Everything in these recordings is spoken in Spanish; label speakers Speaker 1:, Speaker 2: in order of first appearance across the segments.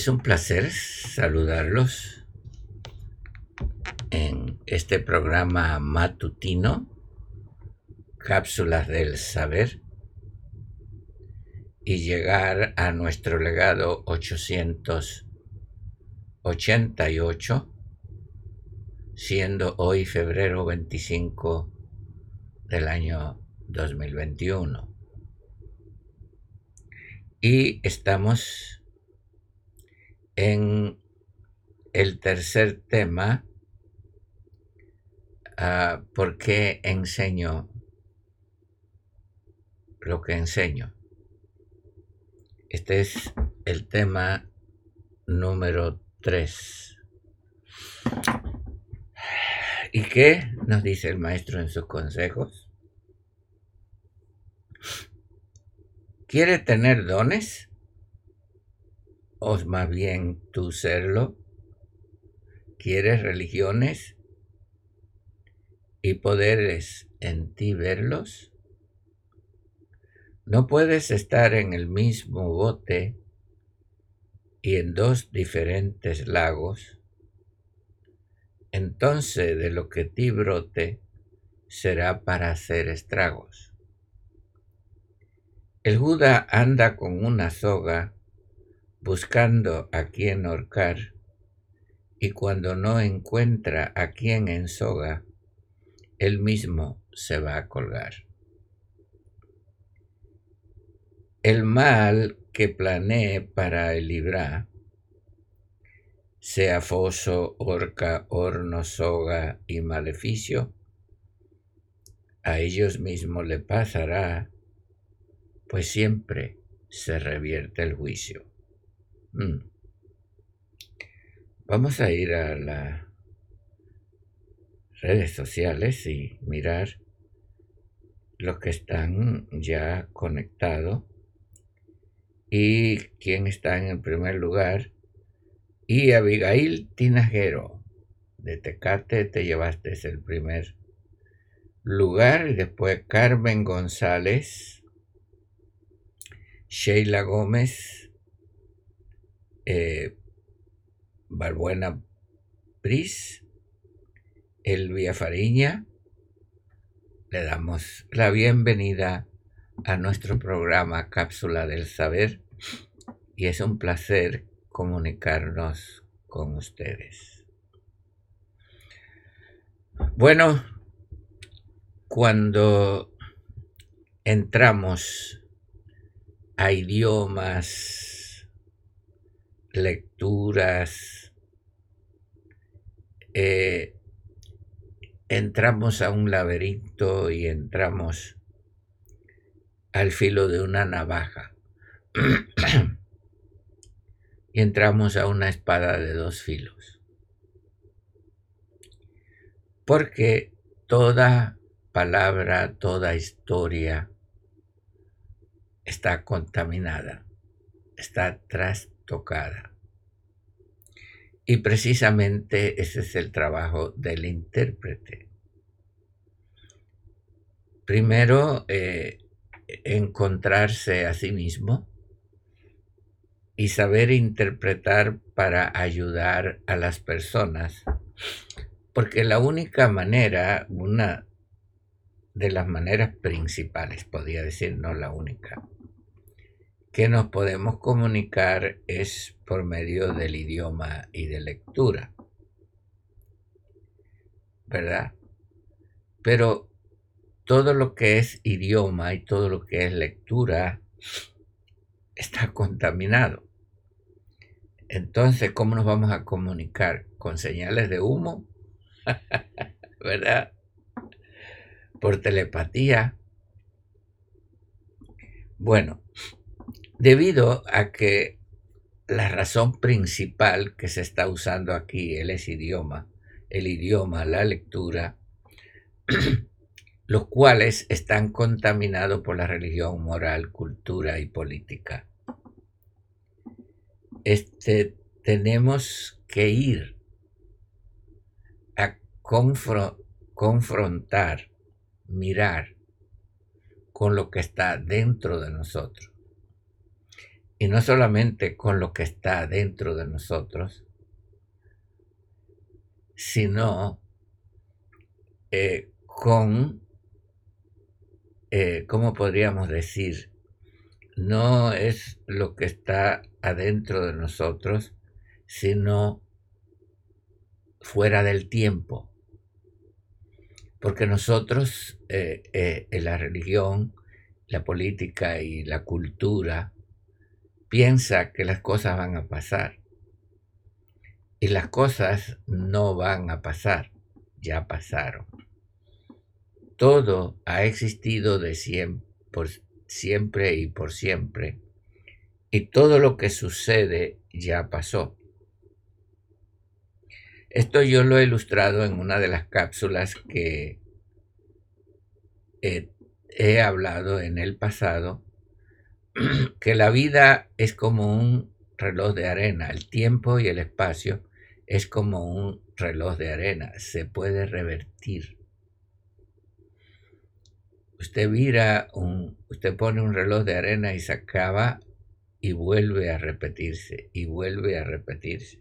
Speaker 1: Es un placer saludarlos en este programa matutino, Cápsulas del Saber, y llegar a nuestro legado 888, siendo hoy febrero 25 del año 2021. Y estamos en el tercer tema, uh, ¿por qué enseño lo que enseño? Este es el tema número 3. ¿Y qué nos dice el maestro en sus consejos? ¿Quiere tener dones? O más bien tú serlo? ¿Quieres religiones y poderes en ti verlos? No puedes estar en el mismo bote y en dos diferentes lagos. Entonces de lo que ti brote será para hacer estragos. El Juda anda con una soga buscando a quien ahorcar, y cuando no encuentra a quien ensoga, él mismo se va a colgar. El mal que planee para el librar, sea foso, horca, horno, soga y maleficio, a ellos mismos le pasará, pues siempre se revierte el juicio. Mm. Vamos a ir a las redes sociales y mirar los que están ya conectados y quién está en el primer lugar. Y Abigail Tinajero de Tecate te llevaste el primer lugar y después Carmen González, Sheila Gómez, eh, Balbuena Pris, Elvia Fariña, le damos la bienvenida a nuestro programa Cápsula del Saber y es un placer comunicarnos con ustedes. Bueno, cuando entramos a idiomas lecturas, eh, entramos a un laberinto y entramos al filo de una navaja. y entramos a una espada de dos filos. Porque toda palabra, toda historia está contaminada, está tras tocada. Y precisamente ese es el trabajo del intérprete. Primero, eh, encontrarse a sí mismo y saber interpretar para ayudar a las personas. Porque la única manera, una de las maneras principales, podría decir, no la única, que nos podemos comunicar es por medio del idioma y de lectura. ¿Verdad? Pero todo lo que es idioma y todo lo que es lectura está contaminado. Entonces, ¿cómo nos vamos a comunicar? ¿Con señales de humo? ¿Verdad? ¿Por telepatía? Bueno, debido a que la razón principal que se está usando aquí es idioma, el idioma, la lectura, los cuales están contaminados por la religión, moral, cultura y política. Este, tenemos que ir a confrontar, mirar con lo que está dentro de nosotros. Y no solamente con lo que está dentro de nosotros, sino eh, con eh, ¿cómo podríamos decir? No es lo que está adentro de nosotros, sino fuera del tiempo. Porque nosotros, eh, la religión, la política y la cultura, piensa que las cosas van a pasar. Y las cosas no van a pasar, ya pasaron todo ha existido de por siempre y por siempre, y todo lo que sucede ya pasó. Esto yo lo he ilustrado en una de las cápsulas que he, hablado en el pasado, que la vida es como un reloj de arena, el tiempo y el espacio es como un reloj de arena, se puede revertir. Usted vira un, usted pone un reloj de arena y se acaba y vuelve a repetirse y vuelve a repetirse.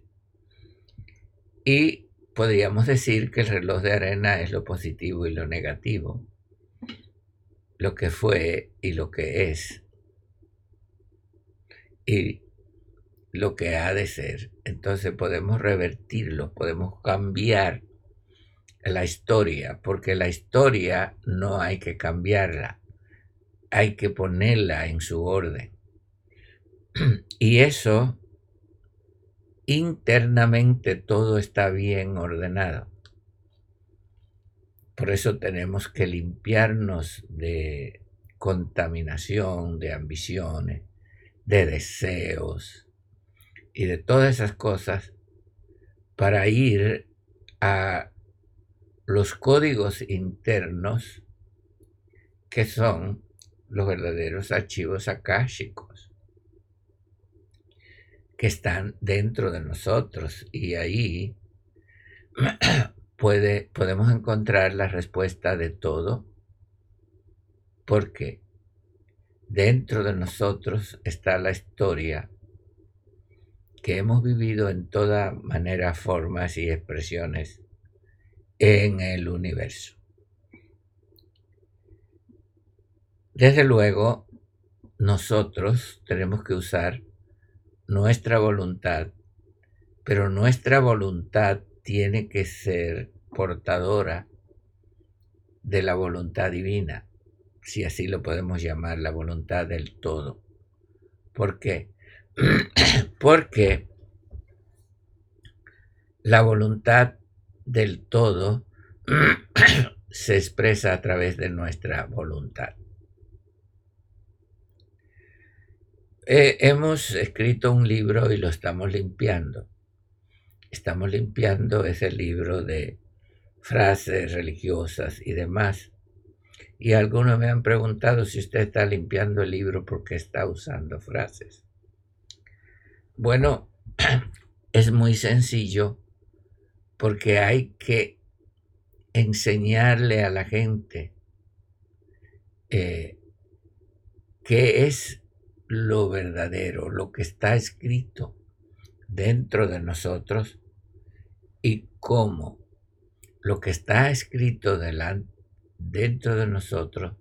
Speaker 1: Y podríamos decir que el reloj de arena es lo positivo y lo negativo, lo que fue y lo que es, y lo que ha de ser. Entonces podemos revertirlo, podemos cambiar la historia, porque la historia no hay que cambiarla, hay que ponerla en su orden. Y eso, internamente todo está bien ordenado. Por eso tenemos que limpiarnos de contaminación, de ambiciones, de deseos y de todas esas cosas para ir a los códigos internos que son los verdaderos archivos akáshicos que están dentro de nosotros. Y ahí puede, podemos encontrar la respuesta de todo porque dentro de nosotros está la historia que hemos vivido en toda manera, formas y expresiones en el universo. Desde luego, nosotros tenemos que usar nuestra voluntad, pero nuestra voluntad tiene que ser portadora de la voluntad divina, si así lo podemos llamar, la voluntad del todo. ¿Por qué? Porque la voluntad del todo se expresa a través de nuestra voluntad. Eh, hemos escrito un libro y lo estamos limpiando. Estamos limpiando ese libro de frases religiosas y demás. Y algunos me han preguntado si usted está limpiando el libro porque está usando frases. Bueno, es muy sencillo porque hay que enseñarle a la gente eh, qué es lo verdadero, lo que está escrito dentro de nosotros y cómo lo que está escrito dentro de nosotros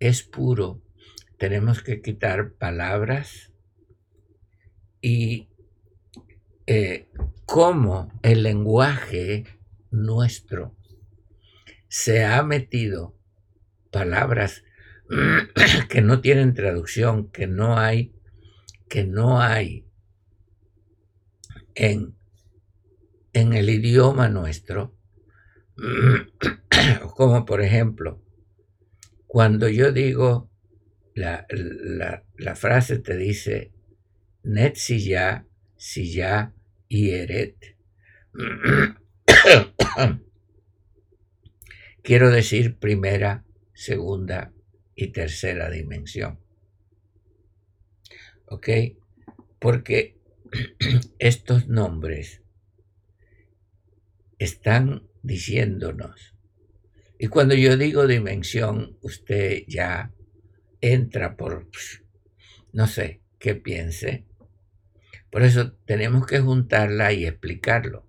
Speaker 1: es puro. Tenemos que quitar palabras y eh, cómo el lenguaje nuestro se ha metido palabras que no tienen traducción, que no hay que no hay en, en el idioma nuestro, como por ejemplo, cuando yo digo, la, frase te dice, net si ya, si ya, y eret. Quiero decir primera, segunda y tercera dimensión. ¿Ok? Porque estos nombres están diciéndonos. Y cuando yo digo dimensión, usted ya entra por, no sé, qué piense. Por eso tenemos que juntarla y explicarlo.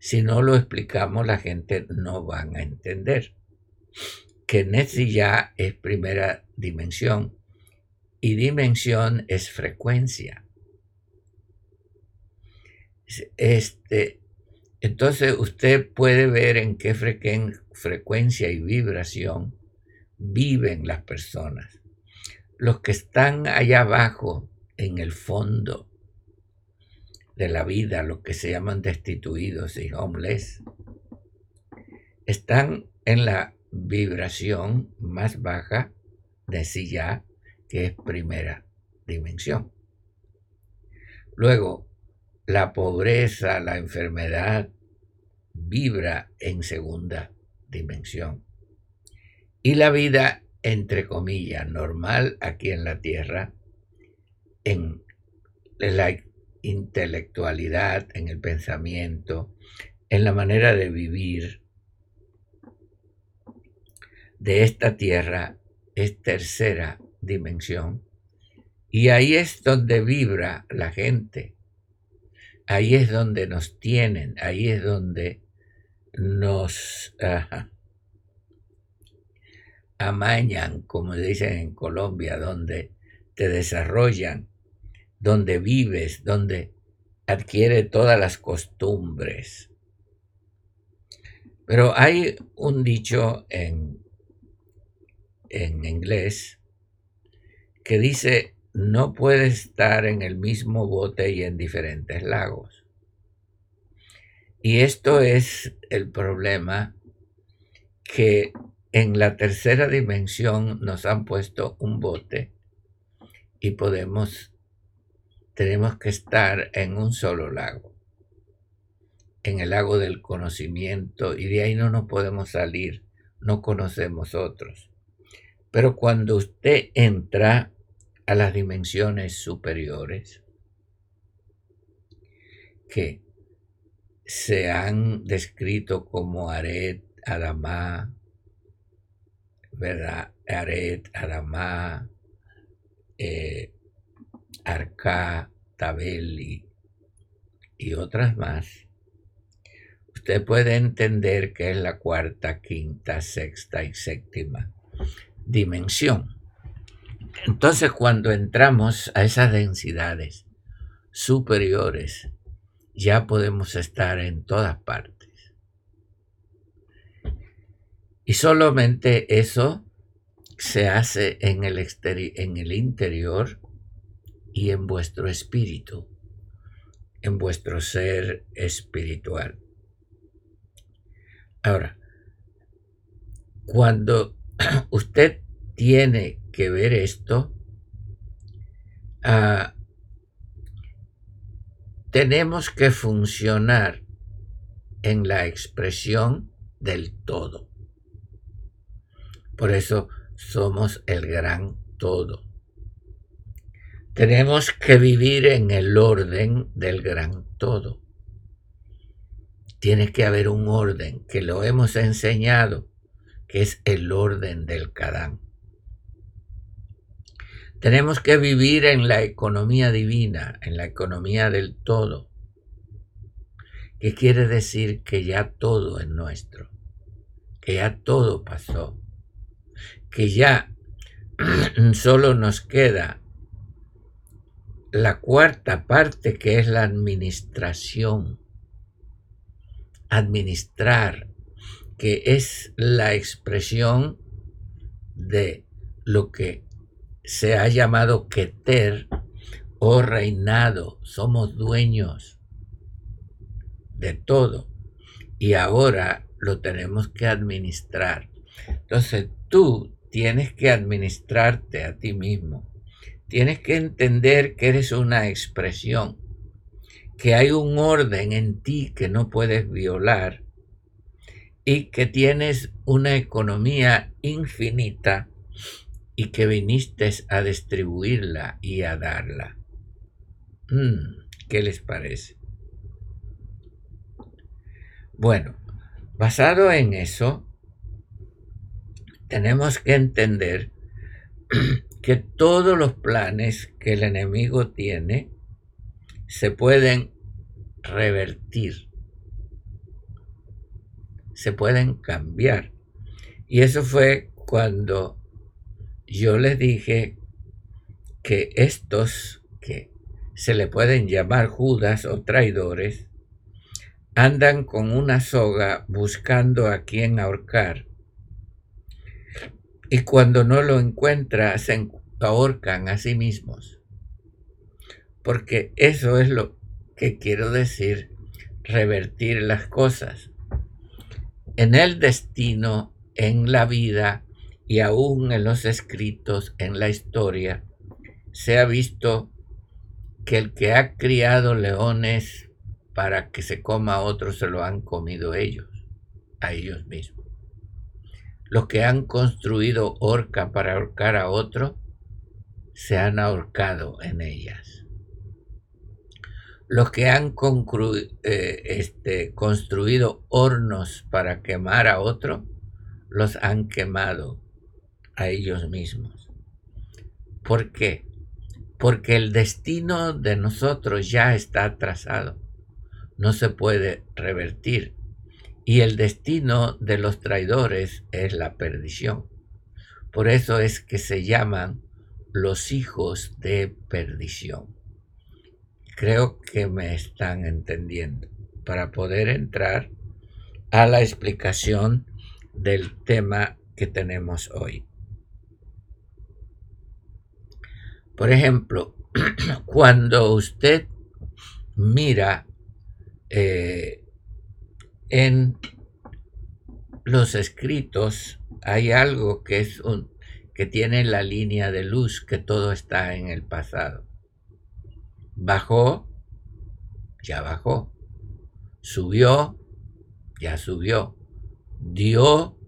Speaker 1: Si no lo explicamos, la gente no van a entender que Netzi ya es primera dimensión y dimensión es frecuencia. Este, entonces usted puede ver en qué frecuencia y vibración viven las personas. Los que están allá abajo, en el fondo de la vida, los que se llaman destituidos y homeless, están en la vibración más baja de silla, que es primera dimensión. Luego, la pobreza, la enfermedad, vibra en segunda dimensión. Y la vida, entre comillas, normal aquí en la Tierra, en la intelectualidad, en el pensamiento, en la manera de vivir de esta Tierra, es tercera dimensión. Y ahí es donde vibra la gente ahí es donde nos tienen, ahí es donde nos amañan, como dicen en Colombia, donde te desarrollan, donde vives, donde adquiere todas las costumbres. Pero hay un dicho en, en inglés que dice, no puede estar en el mismo bote y en diferentes lagos. Y esto es el problema que en la tercera dimensión nos han puesto un bote y podemos, tenemos que estar en un solo lago, en el lago del conocimiento y de ahí no nos podemos salir, no conocemos otros. Pero cuando usted entra a las dimensiones superiores que se han descrito como Aret, Adamá, ¿verdad? Aret, Adamá, eh, Arca, Tabeli y otras más, usted puede entender que es la cuarta, quinta, sexta y séptima dimensión. Entonces cuando entramos a esas densidades superiores, ya podemos estar en todas partes. Y solamente eso se hace en el, en el interior y en vuestro espíritu, en vuestro ser espiritual. Ahora, cuando usted tiene que ver esto, ah, tenemos que funcionar en la expresión del todo. Por eso somos el gran todo. Tenemos que vivir en el orden del gran todo. Tiene que haber un orden que lo hemos enseñado, que es el orden del Kadán. Tenemos que vivir en la economía divina, en la economía del todo, que quiere decir que ya todo es nuestro, que ya todo pasó, que ya solo nos queda la cuarta parte que es la administración. Administrar, que es la expresión de lo que se ha llamado Keter, oh reinado, somos dueños de todo y ahora lo tenemos que administrar. Entonces tú tienes que administrarte a ti mismo. Tienes que entender que eres una expresión, que hay un orden en ti que no puedes violar y que tienes una economía infinita y que viniste a distribuirla y a darla. Mm, ¿Qué les parece? Bueno, basado en eso, tenemos que entender que todos los planes que el enemigo tiene se pueden revertir, se pueden cambiar. Y eso fue cuando yo les dije que estos que se le pueden llamar Judas o traidores, andan con una soga buscando a quien ahorcar. Y cuando no lo encuentra, se ahorcan a sí mismos. Porque eso es lo que quiero decir, revertir las cosas. En el destino, en la vida, y aún en los escritos, en la historia, se ha visto que el que ha criado leones para que se coma a otros se lo han comido ellos, a ellos mismos. Los que han construido horca para ahorcar a otro, se han ahorcado en ellas. Los que han eh, este, construido hornos para quemar a otro, los han quemado a ellos mismos. ¿Por qué? Porque el destino de nosotros ya está trazado, no se puede revertir. Y el destino de los traidores es la perdición. Por eso es que se llaman los hijos de perdición. Creo que me están entendiendo para poder entrar a la explicación del tema que tenemos hoy. Por ejemplo, cuando usted mira eh, en los escritos, hay algo que es un que tiene la línea de luz que todo está en el pasado. Bajó, ya bajó. Subió, ya subió. Dio,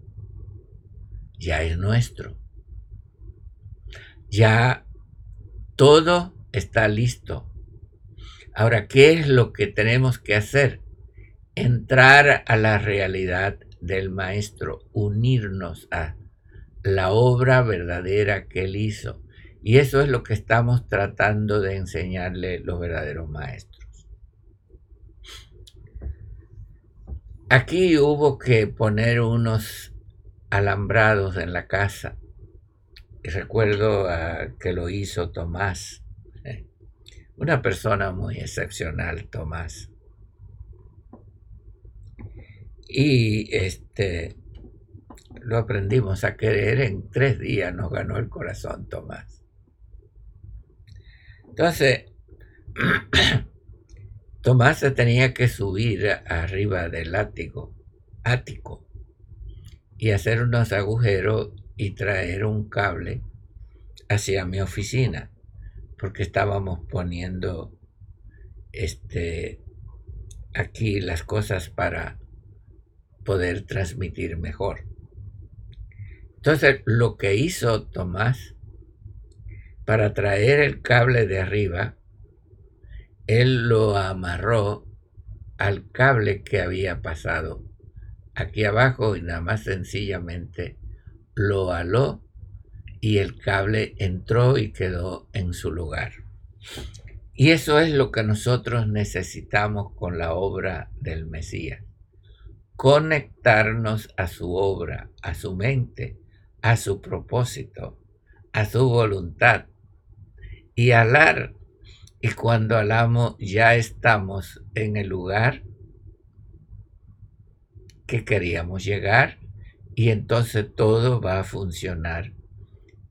Speaker 1: ya es nuestro. Ya todo está listo. Ahora, ¿qué es lo que tenemos que hacer? Entrar a la realidad del Maestro, unirnos a la obra verdadera que Él hizo. Y eso es lo que estamos tratando de enseñarle los verdaderos maestros. Aquí hubo que poner unos alambrados en la casa recuerdo que lo hizo Tomás, una persona muy excepcional, Tomás. Y este lo aprendimos a querer en tres días, nos ganó el corazón Tomás. Entonces, Tomás se tenía que subir arriba del ático y hacer unos agujeros y traer un cable hacia mi oficina, porque estábamos poniendo este aquí las cosas para poder transmitir mejor. Entonces, lo que hizo Tomás para traer el cable de arriba, él lo amarró al cable que había pasado aquí abajo y nada más sencillamente lo aló y el cable entró y quedó en su lugar. Y eso es lo que nosotros necesitamos con la obra del Mesías. Conectarnos a su obra, a su mente, a su propósito, a su voluntad. Y alar. Y cuando alamos ya estamos en el lugar que queríamos llegar y entonces todo va a funcionar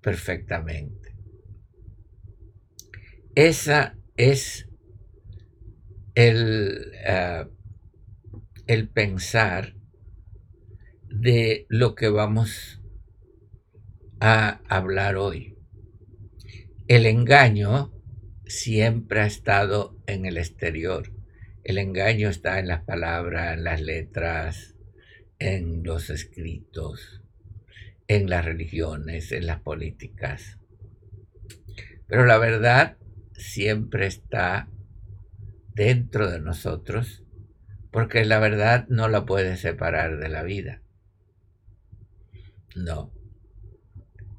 Speaker 1: perfectamente. esa es el, ah, el pensar de lo que vamos a hablar hoy. El engaño siempre ha estado en el exterior. El engaño está en las palabras, en las letras, en los escritos, en las religiones, en las políticas. Pero la verdad siempre está dentro de nosotros porque la verdad no la puedes separar de la vida. No.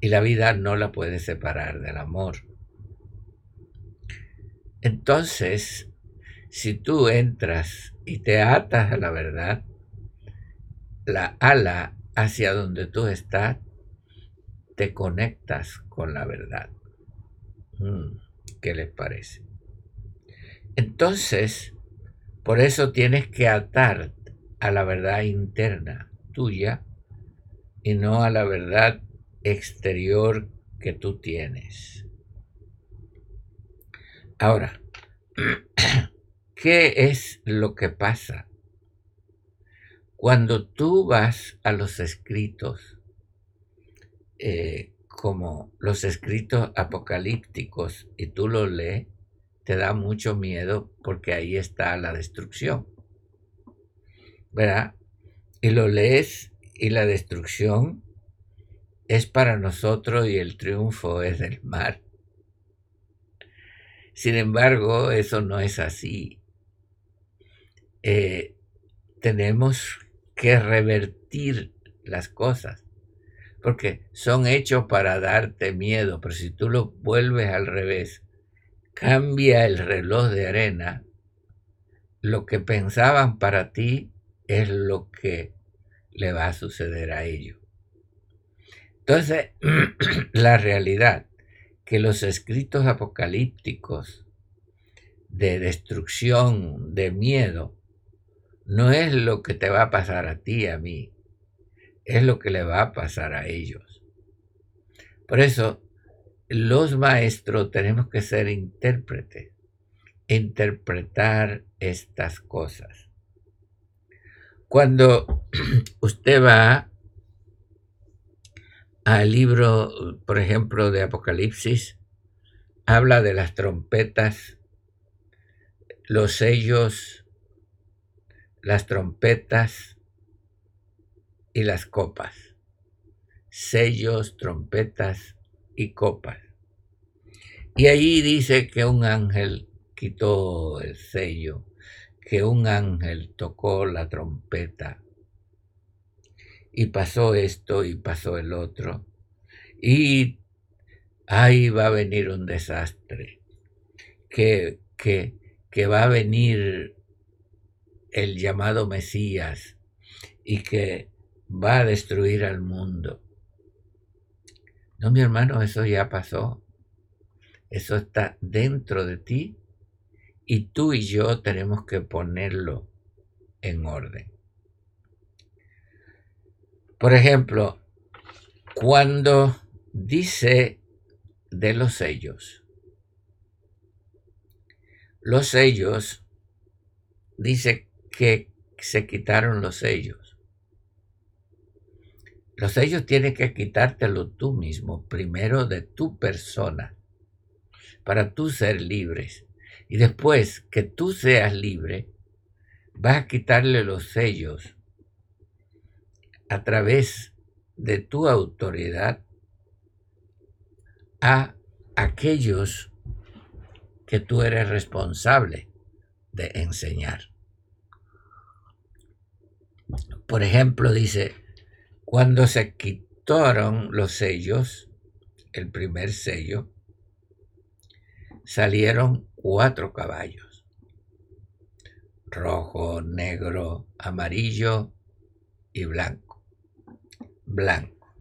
Speaker 1: Y la vida no la puede separar del amor. Entonces, si tú entras y te atas a la verdad, la ala hacia donde tú estás, te conectas con la verdad. Mm, ¿Qué les parece? Entonces, por eso tienes que atar a la verdad interna tuya y no a la verdad exterior que tú tienes. Ahora, ¿qué es lo que pasa? Cuando tú vas a los escritos, eh, como los escritos apocalípticos, y tú los lees, te da mucho miedo porque ahí está la destrucción. ¿Verdad? Y lo lees y la destrucción es para nosotros y el triunfo es del mar. Sin embargo, eso no es así. Eh, tenemos que revertir las cosas, porque son hechos para darte miedo, pero si tú lo vuelves al revés, cambia el reloj de arena, lo que pensaban para ti es lo que le va a suceder a ellos. Entonces, la realidad que los escritos apocalípticos de destrucción, de miedo, no es lo que te va a pasar a ti, a mí, es lo que le va a pasar a ellos. Por eso, los maestros tenemos que ser intérpretes, interpretar estas cosas. Cuando usted va al libro, por ejemplo, de Apocalipsis, habla de las trompetas, los sellos, las trompetas y las copas. Sellos, trompetas y copas. Y ahí dice que un ángel quitó el sello que un ángel tocó la trompeta y pasó esto y pasó el otro y ahí va a venir un desastre, que, que, que va a venir el llamado Mesías y que va a destruir al mundo. No, mi hermano, eso ya pasó. Eso está dentro de ti y tú y yo tenemos que ponerlo en orden. Por ejemplo, cuando dice de los sellos, los sellos, dice que se quitaron los sellos. Los sellos tienes que quitártelo tú mismo, primero de tu persona, para tú ser libres. Y después que tú seas libre, vas a quitarle los sellos a través de tu autoridad a aquellos que tú eres responsable de enseñar. Por ejemplo, dice, cuando se quitaron los sellos, el primer sello, salieron cuatro caballos, rojo, negro, amarillo y blanco. Blanco.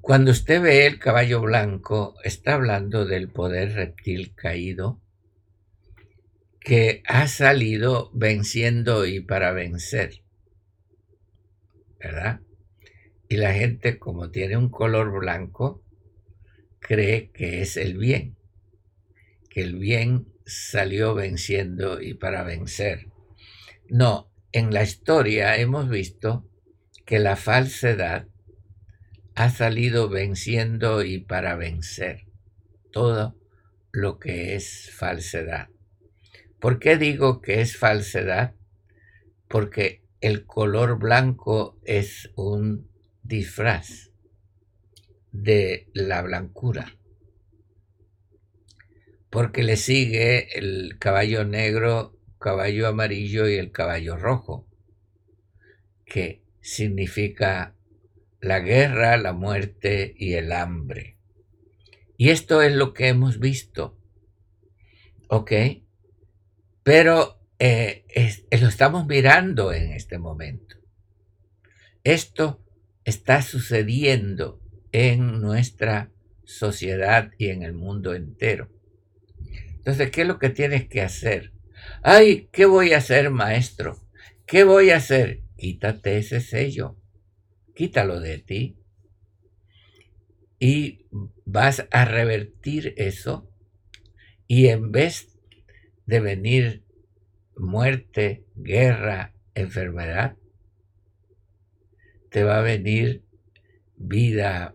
Speaker 1: Cuando usted ve el caballo blanco, está hablando del poder reptil caído que ha salido venciendo y para vencer. ¿Verdad? Y la gente, como tiene un color blanco, cree que es el bien que el bien salió venciendo y para vencer. No, en la historia hemos visto que la falsedad ha salido venciendo y para vencer todo lo que es falsedad. ¿Por qué digo que es falsedad? Porque el color blanco es un disfraz de la blancura. Porque le sigue el caballo negro, caballo amarillo y el caballo rojo, que significa la guerra, la muerte y el hambre. Y esto es lo que hemos visto. ¿Ok? Pero eh, lo estamos mirando en este momento. Esto está sucediendo en nuestra sociedad y en el mundo entero. Entonces, ¿qué es lo que tienes que hacer? Ay, ¿qué voy a hacer, maestro? ¿Qué voy a hacer? Quítate ese sello quítalo de ti y vas a revertir eso y en vez de venir muerte, guerra, enfermedad, te va a venir vida,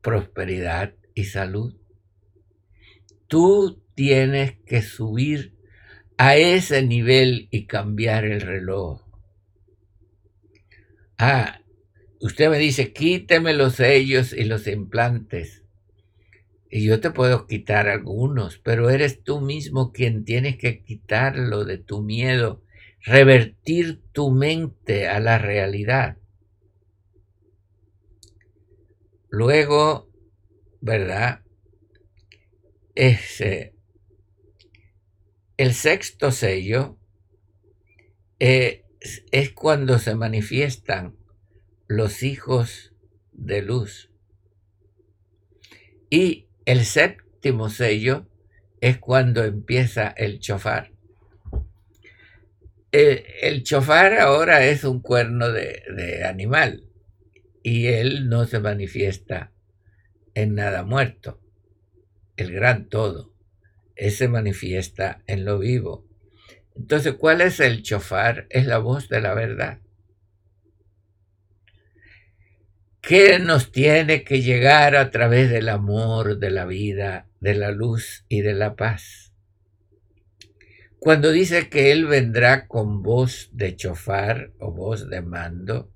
Speaker 1: prosperidad y salud. Tú tienes que subir a ese nivel y cambiar el reloj. Ah, usted me dice, quíteme los sellos y los implantes. Y yo te puedo quitar algunos, pero eres tú mismo quien tienes que quitarlo de tu miedo, revertir tu mente a la realidad. Luego, ¿verdad? Ese, el sexto sello eh, es cuando se manifiestan los hijos de luz. Y el séptimo sello es cuando empieza el chofar. El, chofar ahora es un cuerno de, animal y él no se manifiesta en nada muerto. El gran todo. Ese manifiesta en lo vivo. Entonces, ¿cuál es el chofar? Es la voz de la verdad. ¿Qué nos tiene que llegar a través del amor, de la vida, de la luz y de la paz? Cuando dice que Él vendrá con voz de chofar o voz de mando,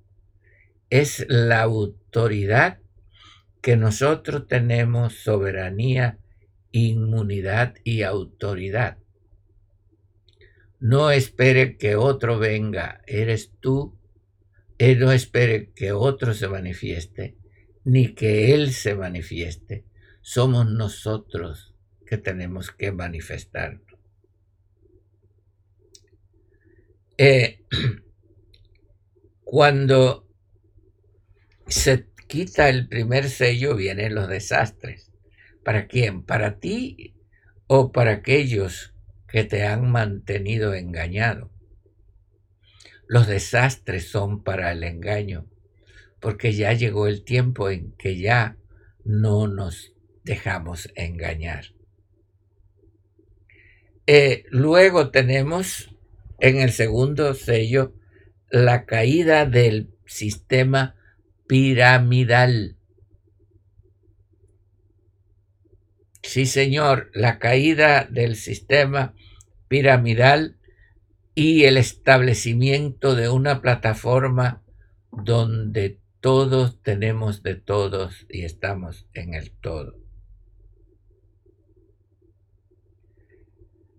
Speaker 1: es la autoridad que nosotros tenemos soberanía, inmunidad y autoridad. No espere que otro venga, eres tú. Él no espere que otro se manifieste, ni que Él se manifieste. Somos nosotros que tenemos que manifestarnos. Eh, cuando se quita el primer sello vienen los desastres. ¿Para quién? ¿Para ti o para aquellos que te han mantenido engañado. Los desastres son para el engaño, porque ya llegó el tiempo en que ya no nos dejamos engañar. Eh, luego tenemos en el segundo sello la caída del sistema piramidal. Sí, señor, la caída del sistema piramidal y el establecimiento de una plataforma donde todos tenemos de todos y estamos en el todo.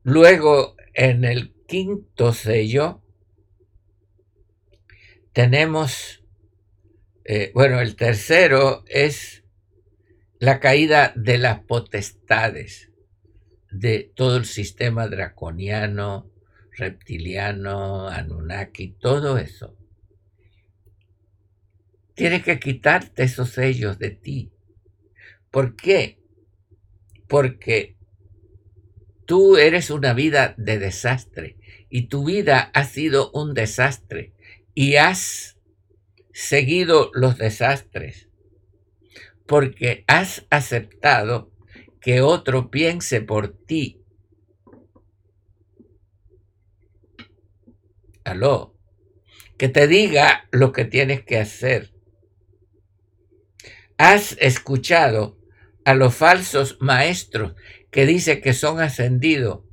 Speaker 1: Luego, en el quinto sello, tenemos, eh, bueno, el tercero es la caída de las potestades de todo el sistema draconiano, reptiliano, Anunnaki, todo eso. Tienes que quitarte esos sellos de ti. ¿Por qué? Porque tú eres una vida de desastre y tu vida ha sido un desastre y has seguido los desastres porque has aceptado que otro piense por ti. Aló, que te diga lo que tienes que hacer. Has escuchado a los falsos maestros que dicen que son ascendidos,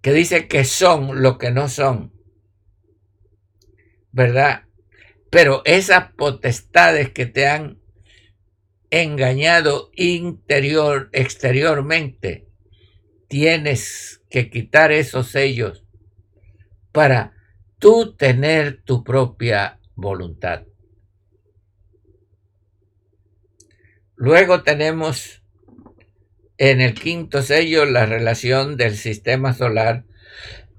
Speaker 1: que dicen que son lo que no son, ¿verdad? Pero esas potestades que te han engañado interior, exteriormente, tienes que quitar esos sellos para tú tener tu propia voluntad. Luego tenemos en el quinto sello la relación del sistema solar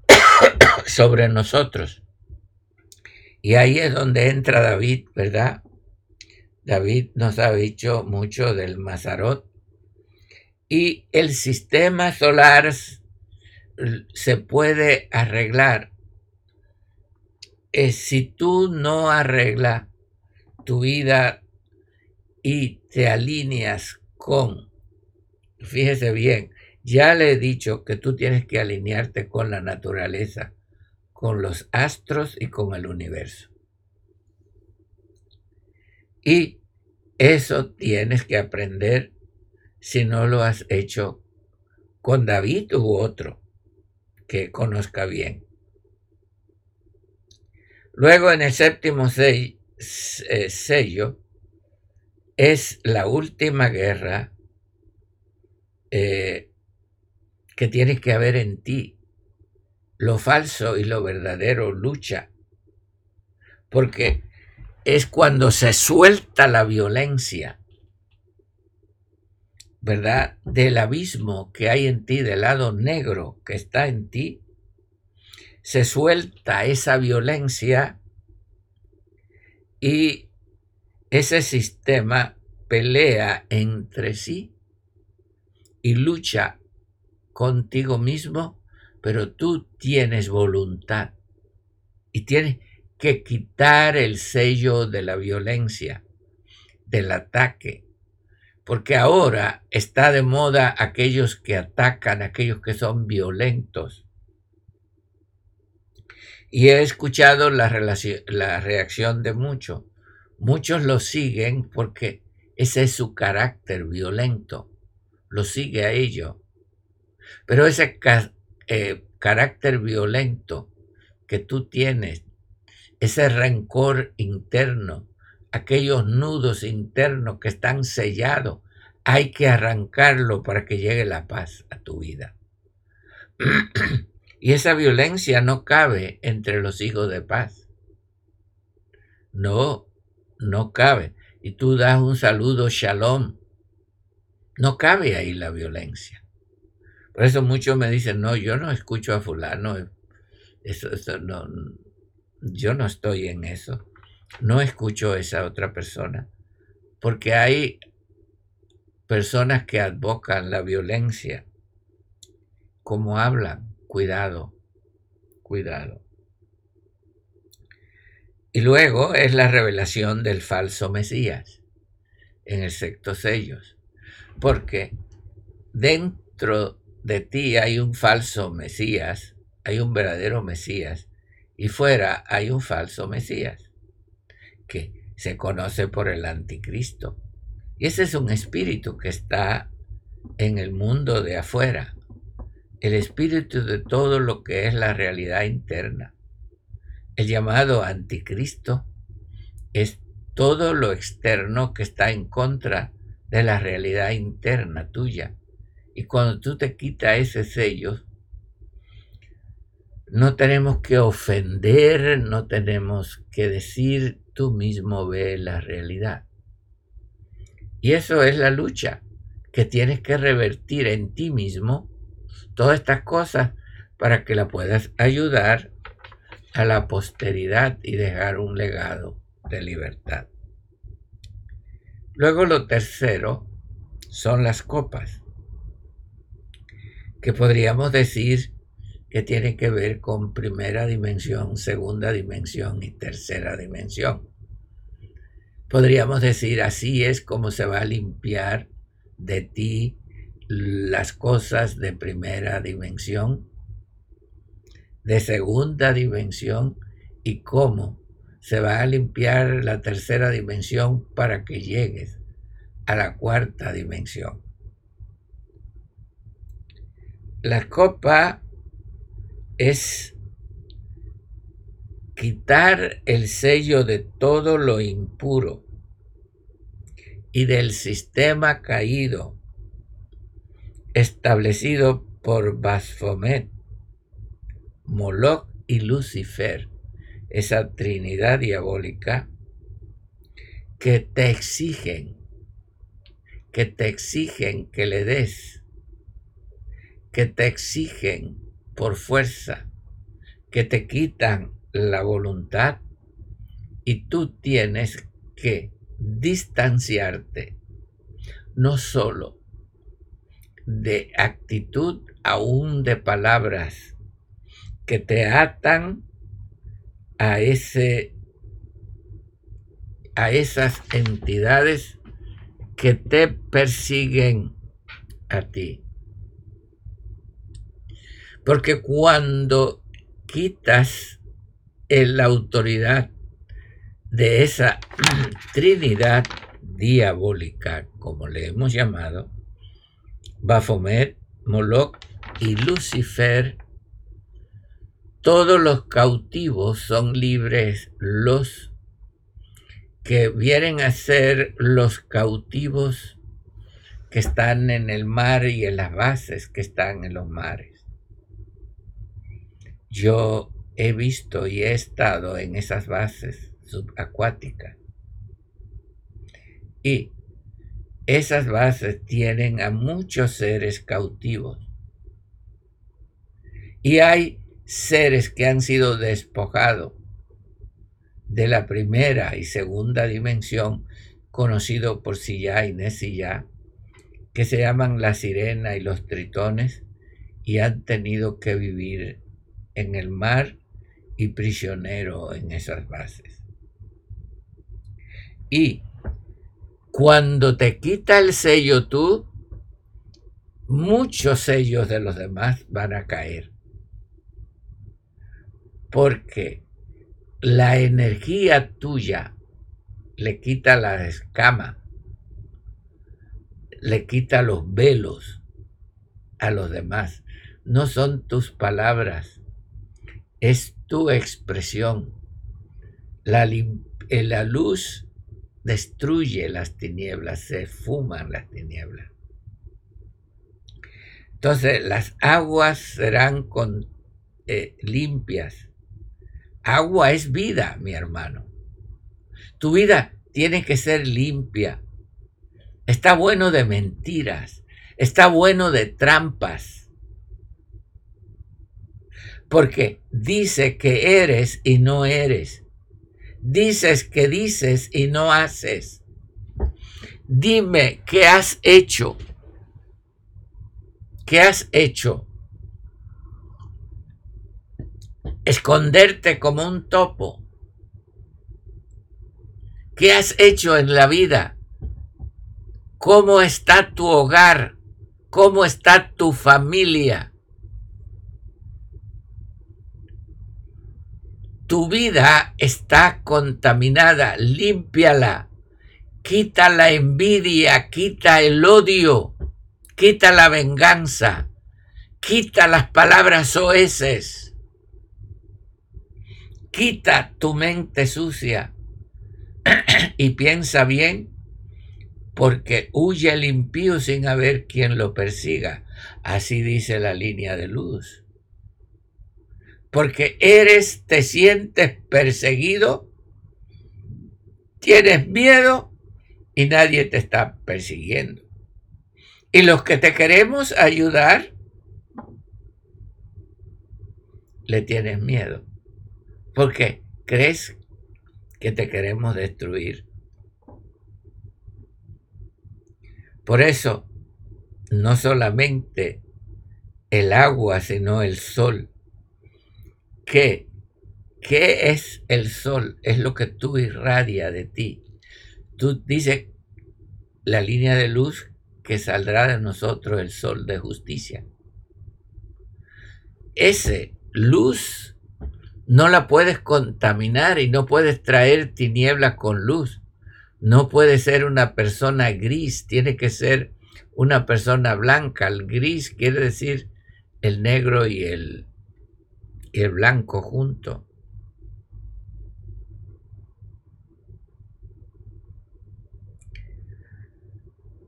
Speaker 1: sobre nosotros. Y ahí es donde entra David, ¿verdad? David nos ha dicho mucho del Mazarot. Y el sistema solar se puede arreglar. Eh, si tú no arreglas tu vida y te alineas con, fíjese bien, ya le he dicho que tú tienes que alinearte con la naturaleza, con los astros y con el universo. Y eso tienes que aprender si no lo has hecho con David u otro que conozca bien. Luego en el séptimo eh, sello, es la última guerra eh, que tienes que haber en ti. Lo falso y lo verdadero lucha. Porque es cuando se suelta la violencia, ¿verdad? Del abismo que hay en ti, del lado negro que está en ti, se suelta esa violencia y ese sistema pelea entre sí y lucha contigo mismo, pero tú tienes voluntad y tienes que quitar el sello de la violencia, del ataque, porque ahora está de moda aquellos que atacan, aquellos que son violentos. Y he escuchado la, reacción de muchos Muchos lo siguen porque ese es su carácter violento, lo sigue a ello. Pero ese eh, carácter violento que tú tienes, ese rencor interno, aquellos nudos internos que están sellados, hay que arrancarlo para que llegue la paz a tu vida. y esa violencia no cabe entre los hijos de paz. No, no cabe. Y tú das un saludo shalom. No cabe ahí la violencia. Por eso muchos me dicen, no, yo no escucho a fulano. Eso, no, yo no estoy en eso. No escucho a esa otra persona. Porque hay personas que advocan la violencia. Como hablan, cuidado, cuidado. Y luego es la revelación del falso Mesías en el sexto sellos. Porque dentro de ti hay un falso Mesías, hay un verdadero Mesías, y fuera hay un falso Mesías, que se conoce por el anticristo. Y ese es un espíritu que está en el mundo de afuera, el espíritu de todo lo que es la realidad interna. El llamado anticristo es todo lo externo que está en contra de la realidad interna tuya. Y cuando tú te quitas ese sello, no tenemos que ofender, no tenemos que decir tú mismo ve la realidad. Y eso es la lucha, que tienes que revertir en ti mismo todas estas cosas para que la puedas ayudar a la posteridad y dejar un legado de libertad. Luego lo tercero son las copas, que podríamos decir que tienen que ver con primera dimensión, segunda dimensión y tercera dimensión. Podríamos decir así es como se va a limpiar de ti las cosas de primera dimensión, de segunda dimensión y cómo se va a limpiar la tercera dimensión para que llegues a la cuarta dimensión. La copa es quitar el sello de todo lo impuro y del sistema caído establecido por Basfomet, Moloch y Lucifer, esa trinidad diabólica que te exigen, que te exigen que le des, que te exigen por fuerza, que te quitan la voluntad y tú tienes que distanciarte no solo de actitud, aún de palabras que te atan a ese a esas entidades que te persiguen a ti. Porque cuando quitas la autoridad de esa Trinidad diabólica, como le hemos llamado, Baphomet, Moloch y Lucifer, todos los cautivos son libres, los que vienen a ser los cautivos que están en el mar y en las bases que están en los mares. Yo he visto y he estado en esas bases subacuáticas. Y esas bases tienen a muchos seres cautivos. Y hay seres que han sido despojados de la primera y segunda dimensión, conocido por Silla y Nesilla, que se llaman la sirena y los tritones, y han tenido que vivir en el mar y prisionero en esas bases. Y cuando te quita el sello tú, muchos sellos de los demás van a caer. Porque la energía tuya le quita la escama, le quita los velos a los demás. No son tus palabras, es tu expresión. La, eh, la luz destruye las tinieblas, se fuman las tinieblas. Entonces las aguas serán eh, limpias. Agua es vida, mi hermano. Tu vida tiene que ser limpia. Está bueno de mentiras. Está bueno de trampas porque dice que eres y no eres. Dices que dices y no haces. Dime, ¿qué has hecho? ¿Qué has hecho? Esconderte como un topo. ¿Qué has hecho en la vida? ¿Cómo está tu hogar? ¿Cómo está tu familia? Tu vida está contaminada, límpiala. Quita la envidia, quita el odio, quita la venganza, quita las palabras oeces. Quita tu mente sucia y piensa bien, porque huye el impío sin haber quien lo persiga. Así dice la línea de luz porque eres, te sientes perseguido, tienes miedo y nadie te está persiguiendo. Y los que te queremos ayudar, le tienes miedo. Porque crees que te queremos destruir. Por eso, no solamente el agua, sino el sol ¿Qué? ¿Qué es el sol? Es lo que tú irradia de ti. Tú dices la línea de luz que saldrá de nosotros el sol de justicia. Ese luz no la puedes contaminar y no puedes traer tinieblas con luz. No puede ser una persona gris, tiene que ser una persona blanca. El gris quiere decir el negro y el, y el blanco junto.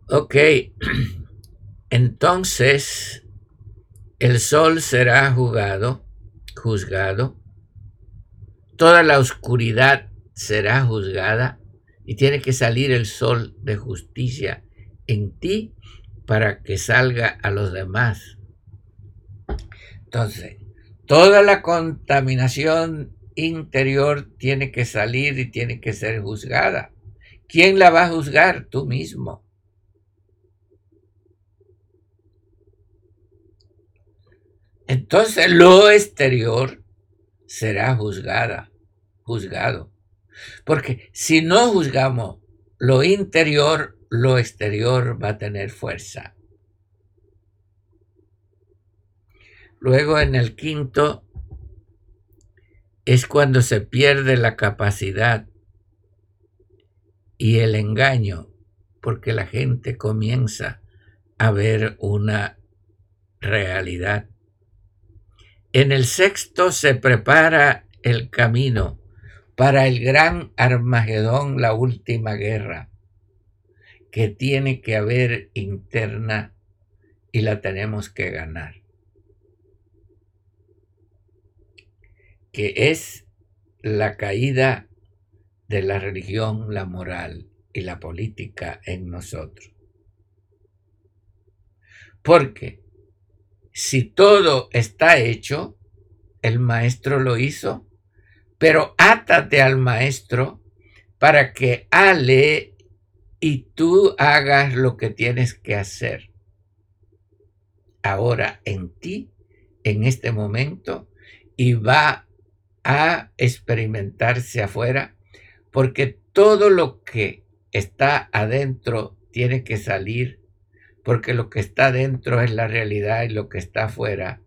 Speaker 1: Ok, entonces el sol será juzgado, juzgado, toda la oscuridad será juzgada y tiene que salir el sol de justicia en ti para que salga a los demás. Entonces, toda la contaminación interior tiene que salir y tiene que ser juzgada. ¿Quién la va a juzgar? Tú mismo. Entonces lo exterior será juzgada, juzgado. Porque si no juzgamos lo interior, lo exterior va a tener fuerza. Luego en el quinto es cuando se pierde la capacidad y el engaño, porque la gente comienza a ver una realidad. En el sexto se prepara el camino para el gran Armagedón, la última guerra, que tiene que haber interna y la tenemos que ganar. Que es la caída de la religión, la moral y la política en nosotros. Porque si todo está hecho, el maestro lo hizo, pero átate al maestro para que ale y tú hagas lo que tienes que hacer. Ahora en ti, en este momento, y va a experimentarse afuera, porque todo lo que está adentro tiene que salir porque lo que está dentro es la realidad y lo que está afuera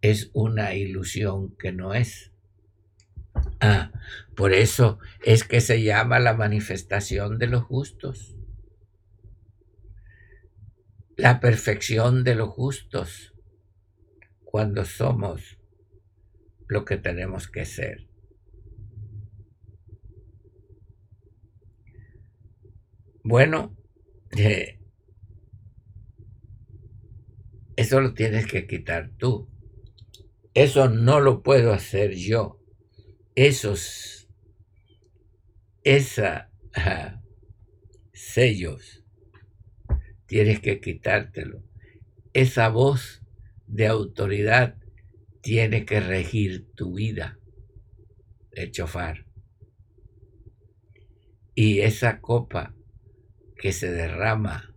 Speaker 1: es una ilusión que no es. Ah, por eso es que se llama la manifestación de los justos. La perfección de los justos cuando somos lo que tenemos que ser. Bueno, eh, eso lo tienes que quitar tú. Eso no lo puedo hacer yo. Esos, esa sellos, tienes que quitártelo. Esa voz de autoridad tiene que regir tu vida, el chofar. Y esa copa que se derrama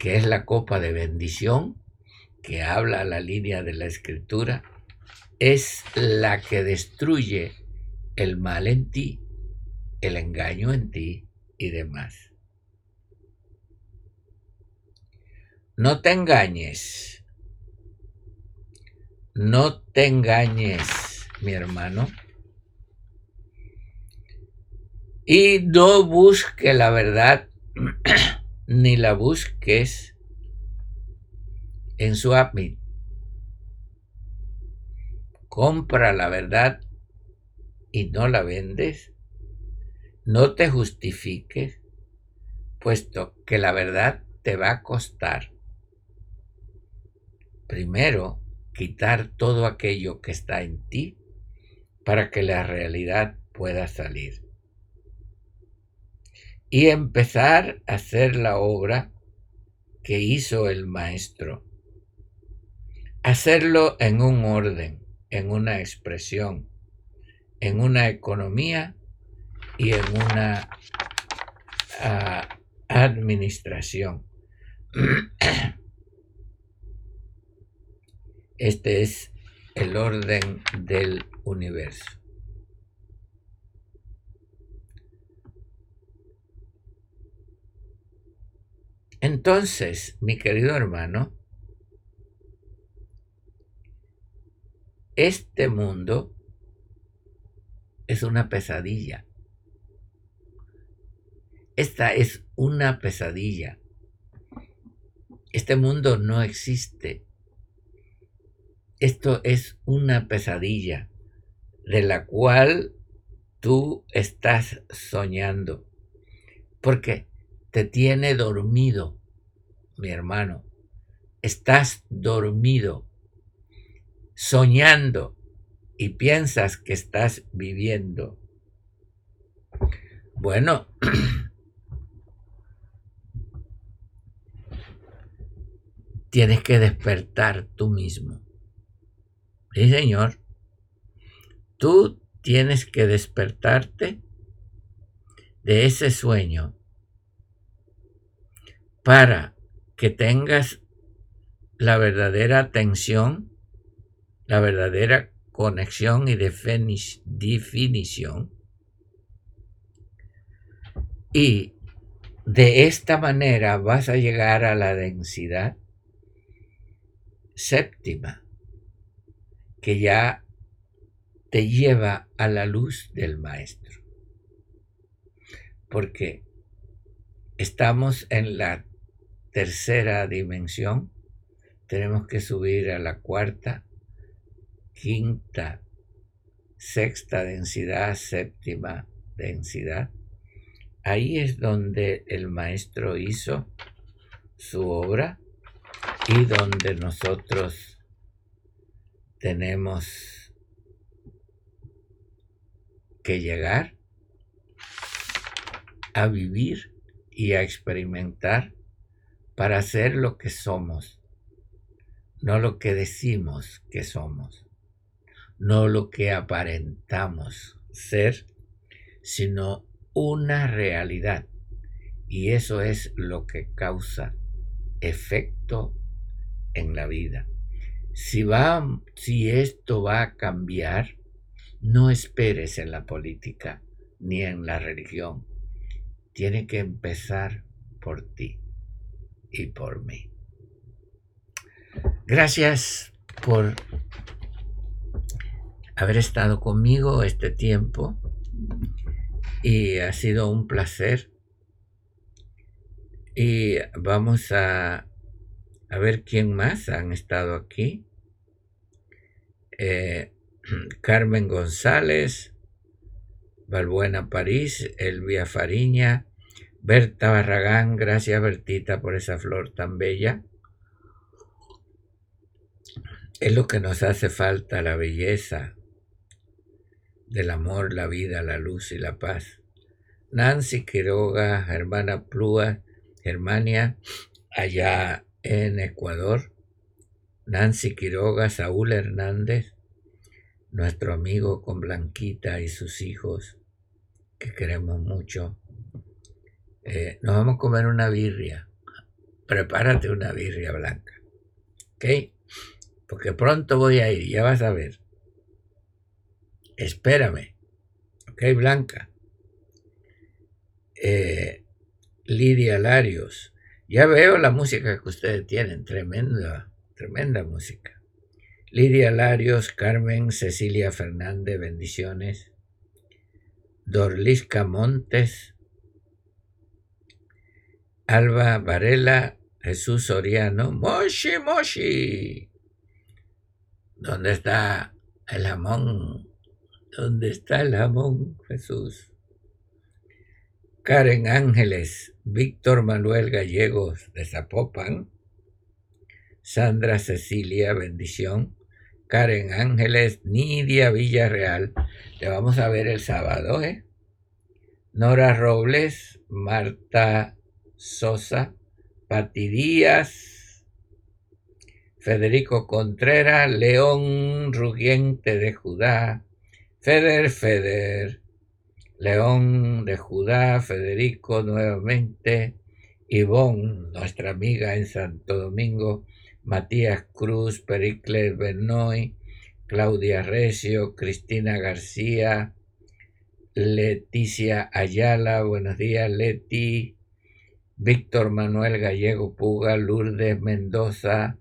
Speaker 1: que es la copa de bendición, que habla la línea de la escritura, es la que destruye el mal en ti, el engaño en ti y demás. No te engañes, no te engañes, mi hermano, y no busque la verdad ni la busques en su admin. Compra la verdad y no la vendes. No te justifiques, puesto que la verdad te va a costar. Primero, quitar todo aquello que está en ti para que la realidad pueda salir y empezar a hacer la obra que hizo el maestro. Hacerlo en un orden, en una expresión, en una economía y en una ah, administración. Este es el orden del universo. Entonces, mi querido hermano, este mundo es una pesadilla. Esta es una pesadilla. Este mundo no existe. Esto es una pesadilla de la cual tú estás soñando. Porque te tiene dormido, mi hermano. Estás dormido, soñando y piensas que estás viviendo. Bueno, tienes que despertar tú mismo. Sí, Señor. Tú tienes que despertarte de ese sueño para que tengas la verdadera atención, la verdadera conexión y definición. Y de esta manera vas a llegar a la densidad séptima, que ya te lleva a la luz del Maestro. Porque estamos en la tercera dimensión, tenemos que subir a la cuarta, quinta, sexta densidad, séptima densidad. Ahí es donde el maestro hizo su obra y donde nosotros tenemos que llegar a vivir y a experimentar para ser lo que somos, no lo que decimos que somos, no lo que aparentamos ser, sino una realidad. Y eso es lo que causa efecto en la vida. Si, va, si esto va a cambiar, no esperes en la política ni en la religión. Tiene que empezar por ti y por mí. Gracias por haber estado conmigo este tiempo y ha sido un placer. Y vamos a a ver quién más han estado aquí. Eh, Carmen González, Balbuena París, Elvia Fariña, Berta Barragán, gracias Bertita por esa flor tan bella. Es lo que nos hace falta, la belleza del amor, la vida, la luz y la paz. Nancy Quiroga, hermana Plúa, Germania, allá en Ecuador, Nancy Quiroga, Saúl Hernández, nuestro amigo con Blanquita y sus hijos, que queremos mucho. Eh, nos vamos a comer una birria. Prepárate una birria blanca. ¿Ok? Porque pronto voy a ir, ya vas a ver. Espérame. ¿Ok, Blanca? Eh, Lidia Larios. Ya veo la música que ustedes tienen, tremenda, tremenda música. Lidia Larios, Carmen, Cecilia Fernández, bendiciones. Dorlisca Montes, Alba Varela, Jesús Soriano, Moshi, Moshi. ¿Dónde está el jamón? ¿Dónde está el jamón, Jesús? Karen Ángeles, Víctor Manuel Gallegos de Zapopan, Sandra Cecilia Bendición, Karen Ángeles, Nidia Villarreal, le vamos a ver el sábado, ¿eh? Nora Robles, Marta Sosa, Pati Díaz, Federico Contreras, León Rugiente de Judá, Feder Feder, León de Judá, Federico nuevamente, Ivonne, nuestra amiga en Santo Domingo, Matías Cruz, Pericles Bernoy, Claudia Recio, Cristina García, Leticia Ayala, buenos días Leti, Víctor Manuel Gallego Puga, Lourdes Mendoza,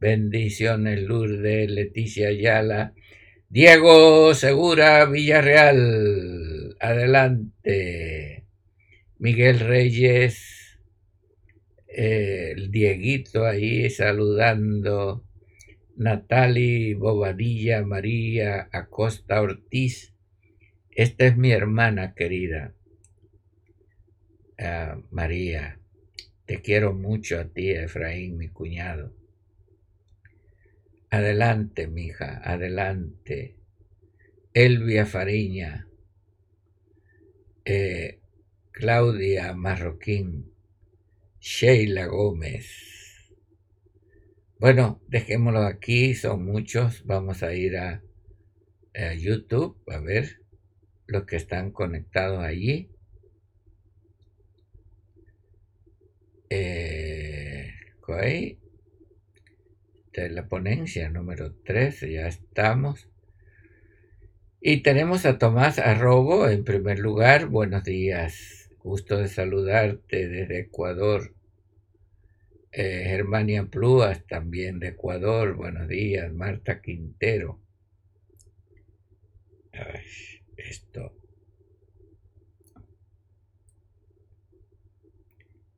Speaker 1: bendiciones Lourdes, Leticia Ayala, Diego Segura Villarreal, adelante, Miguel Reyes, el Dieguito ahí saludando, Natali Bobadilla María Acosta Ortiz, esta es mi hermana querida. Ah, María, te quiero mucho a ti, Efraín, mi cuñado. Adelante, mija, adelante. Elvia Fariña, eh, Claudia Marroquín, Sheila Gómez. Bueno, dejémoslo aquí, son muchos. Vamos a ir a YouTube a ver los que están conectados allí. Eh, la ponencia número 13, ya estamos. Y tenemos a Tomás Arrobo en primer lugar. Buenos días, gusto de saludarte desde Ecuador. Eh, Germania Plúas también de Ecuador. Buenos días, Marta Quintero. esto.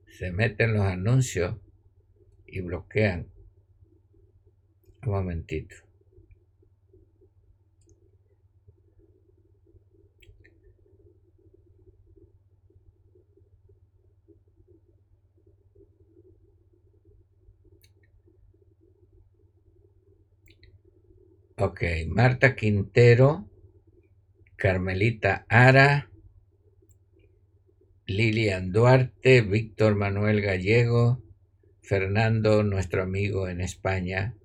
Speaker 1: Se meten los anuncios y bloquean. Un momentito. Ok, Marta Quintero, Carmelita Ara, Lilian Duarte, Víctor Manuel Gallego, Fernando, nuestro amigo en España,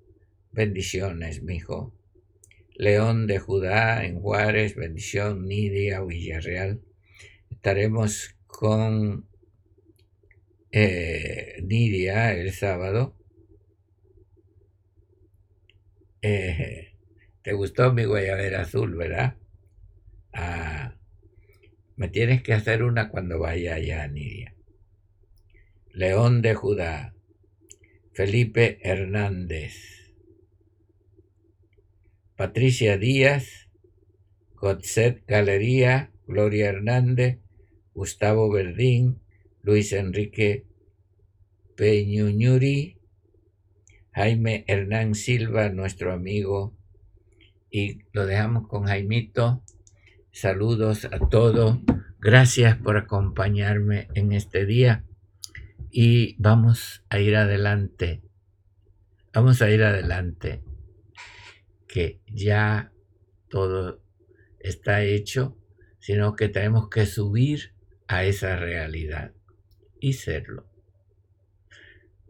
Speaker 1: bendiciones, mijo. León de Judá en Juárez, bendición, Nidia Villarreal. Estaremos con eh, Nidia el sábado. Eh, ¿Te gustó mi guayabera azul, verdad? Ah, me tienes que hacer una cuando vaya allá, Nidia. León de Judá. Felipe Hernández. Patricia Díaz. Gotset Galería. Gloria Hernández. Gustavo Verdín. Luis Enrique Peñuñuri. Jaime Hernán Silva, nuestro amigo. Y lo dejamos con Jaimito Saludos a todos. Gracias por acompañarme en este día y vamos a ir adelante. Vamos a ir adelante. Que ya todo está hecho, sino que tenemos que subir a esa realidad y serlo.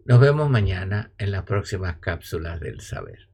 Speaker 1: Nos vemos mañana en las próximas cápsulas del saber.